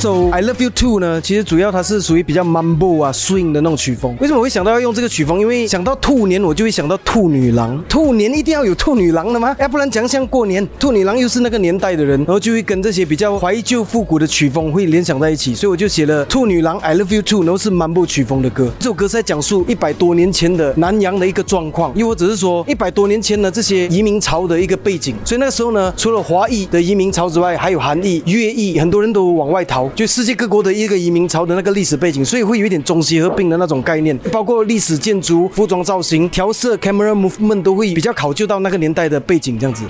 首 I Love You Too 呢，其实主要它是属于比较 mambo 啊 swing 的那种曲风。为什么我会想到要用这个曲风？因为想到兔年，我就会想到兔女郎。兔年一定要有兔女郎的吗？要不然讲像过年，兔女郎又是那个年代的人，然后就会跟这些比较怀旧复古的曲风会联想在一起，所以我就写了兔女郎 I Love You Too，然后是 mambo 曲风的歌。这首歌是在讲述一百多年前的南洋的一个状况，又或者是说一百多年前的这些移民潮的一个背景。所以那个时候呢，除了华裔的移民潮之外，还有韩裔、越裔，很多人都往外逃。就世界各国的一个移民潮的那个历史背景，所以会有一点中西合并的那种概念，包括历史建筑、服装造型、调色、camera movement 都会比较考究到那个年代的背景，这样子。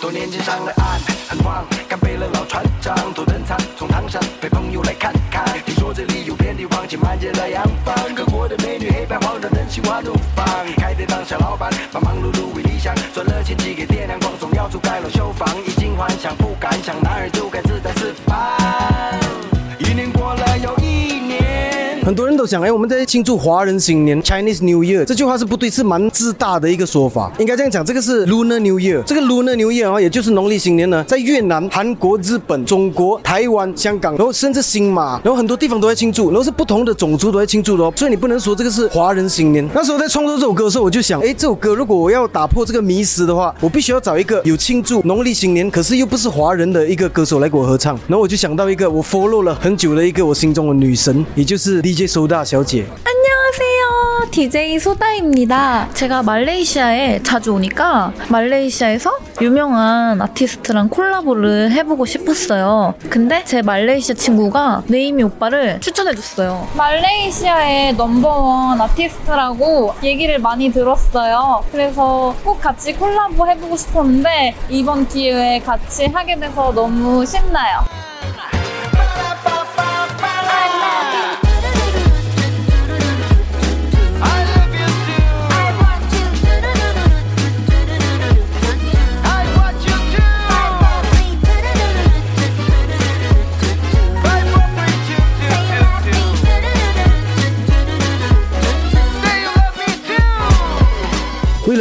多年前上了岸，很慌，干杯了老船长，头等舱，从唐山陪朋友来看看，听说这里有遍地黄金满街的洋房，各国的美女黑白黄的人心花怒放，开店当小老板，把忙碌碌为理想，赚了钱几住盖楼修房已经幻想不敢想男儿都想，哎，我们在庆祝华人新年 （Chinese New Year），这句话是不对，是蛮自大的一个说法。应该这样讲，这个是 Lunar New Year，这个 Lunar New Year 啊，也就是农历新年呢，在越南、韩国、日本、中国、台湾、香港，然后甚至新马，然后很多地方都在庆祝，然后是不同的种族都在庆祝的哦。所以你不能说这个是华人新年。那时候在创作这首歌的时候，我就想，哎，这首歌如果我要打破这个迷思的话，我必须要找一个有庆祝农历新年，可是又不是华人的一个歌手来给我合唱。然后我就想到一个我 follow 了很久的一个我心中的女神，也就是 DJ So 小姐。 안녕하세요. DJ 소다입니다. 제가 말레이시아에 자주 오니까 말레이시아에서 유명한 아티스트랑 콜라보를 해보고 싶었어요. 근데 제 말레이시아 친구가 네이미 오빠를 추천해줬어요. 말레이시아의 넘버원 아티스트라고 얘기를 많이 들었어요. 그래서 꼭 같이 콜라보 해보고 싶었는데 이번 기회에 같이 하게 돼서 너무 신나요.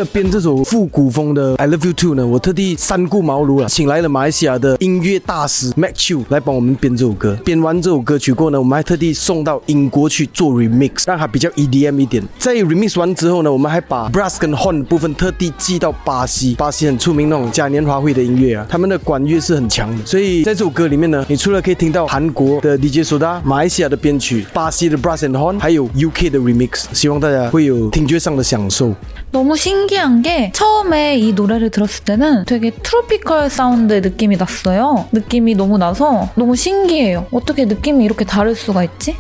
了编这首复古风的《I Love You Too》呢，我特地三顾茅庐了，请来了马来西亚的音乐大师 Mac Chew 来帮我们编这首歌。编完这首歌曲过后呢，我们还特地送到英国去做 remix，让它比较 EDM 一点。在 remix 完之后呢，我们还把 brass 跟 horn 部分特地寄到巴西，巴西很出名那种嘉年华会的音乐啊，他们的管乐是很强的。所以在这首歌里面呢，你除了可以听到韩国的 DJ Soda、马来西亚的编曲、巴西的 brass and horn，还有 UK 的 remix，希望大家会有听觉上的享受。 너무 신기 한 게 처음에 이 노래를 들었을 때는 되게 트로피컬 사운드의 느낌이 났어요. 느낌이 너무 나서 너무 신기해요. 어떻게 느낌이 이렇게 다를 수가 있지?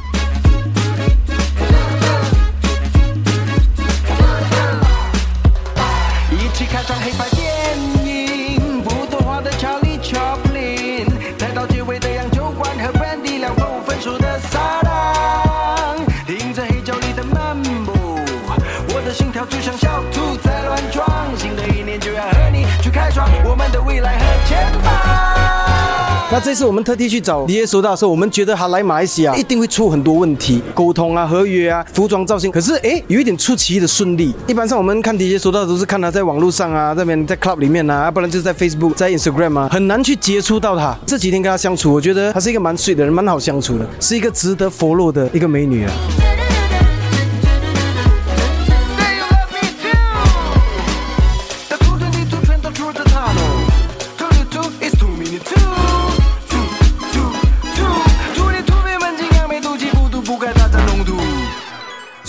那这次我们特地去找 DJ Soda 的时候，我们觉得他来马来西亚一定会出很多问题，沟通啊、合约啊、服装造型。可是哎，有一点出奇的顺利。一般上我们看 DJ Soda 都是看他在网络上啊，这边在 club 里面啊，要不然就是在 Facebook、在 Instagram 啊，很难去接触到他。这几天跟他相处，我觉得他是一个蛮 sweet 的人，蛮好相处的，是一个值得 follow 的一个美女啊。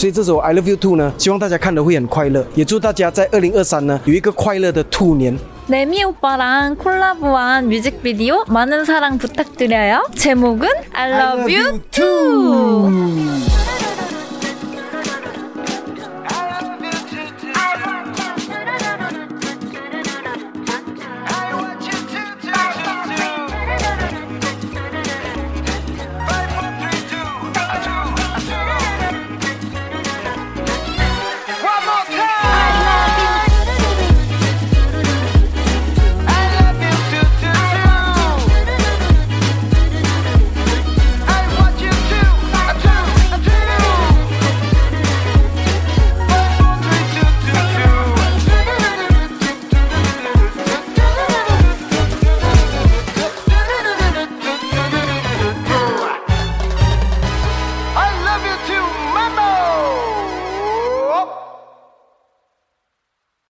所以这首 I Love You Too 呢，希望大家看得会很快乐，也祝大家在二零二三呢有一个快乐的兔年。 네미 오빠랑 콜라보한 뮤직비디오 많은 사랑 부탁드려요. 제목은 I Love, I love You Too.